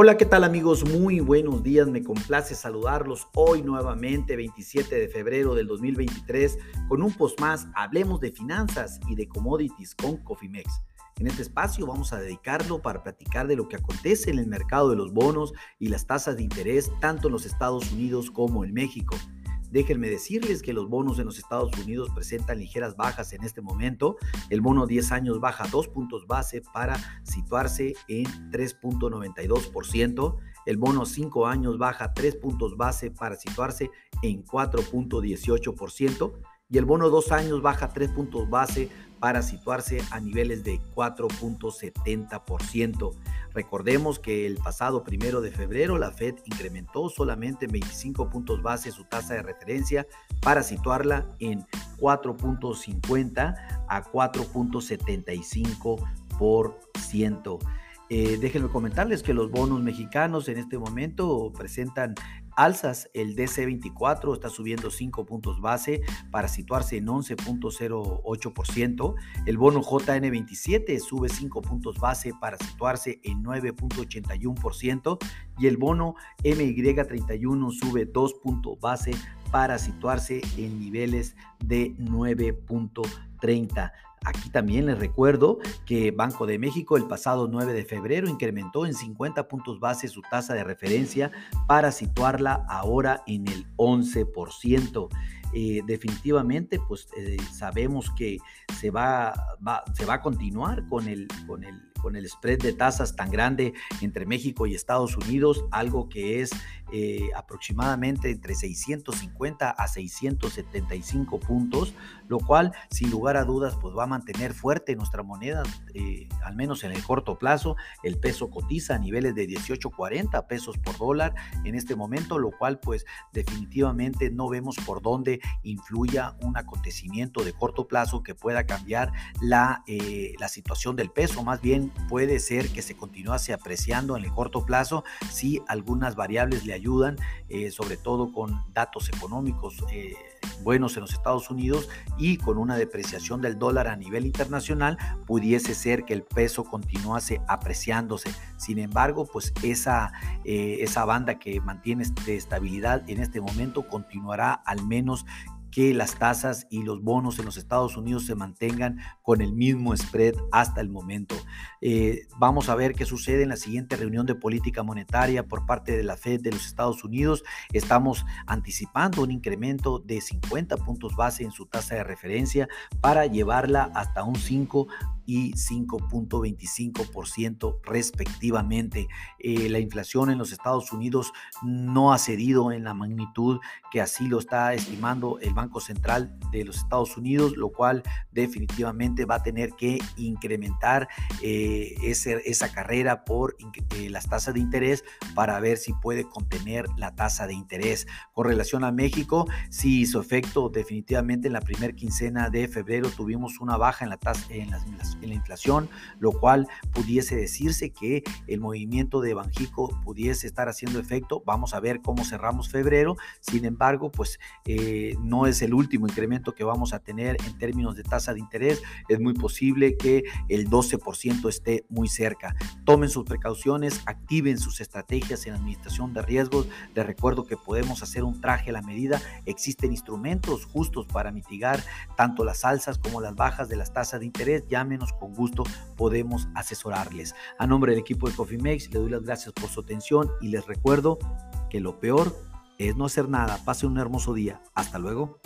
Hola, ¿qué tal amigos? Muy buenos días, me complace saludarlos hoy nuevamente, 27 de febrero del 2023, con un post más, hablemos de finanzas y de commodities con Cofimex. En este espacio vamos a dedicarlo para platicar de lo que acontece en el mercado de los bonos y las tasas de interés tanto en los Estados Unidos como en México. Déjenme decirles que los bonos en los Estados Unidos presentan ligeras bajas en este momento. El bono 10 años baja 2 puntos base para situarse en 3.92%. El bono 5 años baja 3 puntos base para situarse en 4.18%. Y el bono 2 años baja 3 puntos base para situarse a niveles de 4.70%. Recordemos que el pasado primero de febrero la Fed incrementó solamente en 25 puntos base su tasa de referencia para situarla en 4.50 a 4.75%. Eh, déjenme comentarles que los bonos mexicanos en este momento presentan alzas. El DC24 está subiendo 5 puntos base para situarse en 11.08%. El bono JN27 sube 5 puntos base para situarse en 9.81%. Y el bono MY31 sube 2 puntos base para situarse en niveles de 9.30. Aquí también les recuerdo que Banco de México el pasado 9 de febrero incrementó en 50 puntos base su tasa de referencia para situarla ahora en el 11%. Eh, definitivamente, pues eh, sabemos que se va, se va a continuar con el, con el con el spread de tasas tan grande entre México y Estados Unidos, algo que es eh, aproximadamente entre 650 a 675 puntos, lo cual sin lugar a dudas pues va a mantener fuerte nuestra moneda, eh, al menos en el corto plazo. El peso cotiza a niveles de 18.40 pesos por dólar en este momento, lo cual pues definitivamente no vemos por dónde influya un acontecimiento de corto plazo que pueda cambiar la, eh, la situación del peso, más bien puede ser que se continuase apreciando en el corto plazo si algunas variables le ayudan, eh, sobre todo con datos económicos eh, buenos en los Estados Unidos y con una depreciación del dólar a nivel internacional, pudiese ser que el peso continuase apreciándose. Sin embargo, pues esa, eh, esa banda que mantiene estabilidad en este momento continuará al menos que las tasas y los bonos en los Estados Unidos se mantengan con el mismo spread hasta el momento. Eh, vamos a ver qué sucede en la siguiente reunión de política monetaria por parte de la Fed de los Estados Unidos. Estamos anticipando un incremento de 50 puntos base en su tasa de referencia para llevarla hasta un 5 y 5.25% respectivamente. Eh, la inflación en los Estados Unidos no ha cedido en la magnitud que así lo está estimando el Banco Central de los Estados Unidos, lo cual definitivamente va a tener que incrementar eh, esa carrera por eh, las tasas de interés para ver si puede contener la tasa de interés. Con relación a México, sí hizo efecto definitivamente en la primera quincena de febrero tuvimos una baja en la tasa en las en la inflación, lo cual pudiese decirse que el movimiento de Banjico pudiese estar haciendo efecto. Vamos a ver cómo cerramos febrero. Sin embargo, pues eh, no es el último incremento que vamos a tener en términos de tasa de interés. Es muy posible que el 12% esté muy cerca. Tomen sus precauciones, activen sus estrategias en administración de riesgos. Les recuerdo que podemos hacer un traje a la medida. Existen instrumentos justos para mitigar tanto las alzas como las bajas de las tasas de interés. Llámenos con gusto podemos asesorarles. A nombre del equipo de Coffee Makes, le doy las gracias por su atención y les recuerdo que lo peor es no hacer nada. Pase un hermoso día. Hasta luego.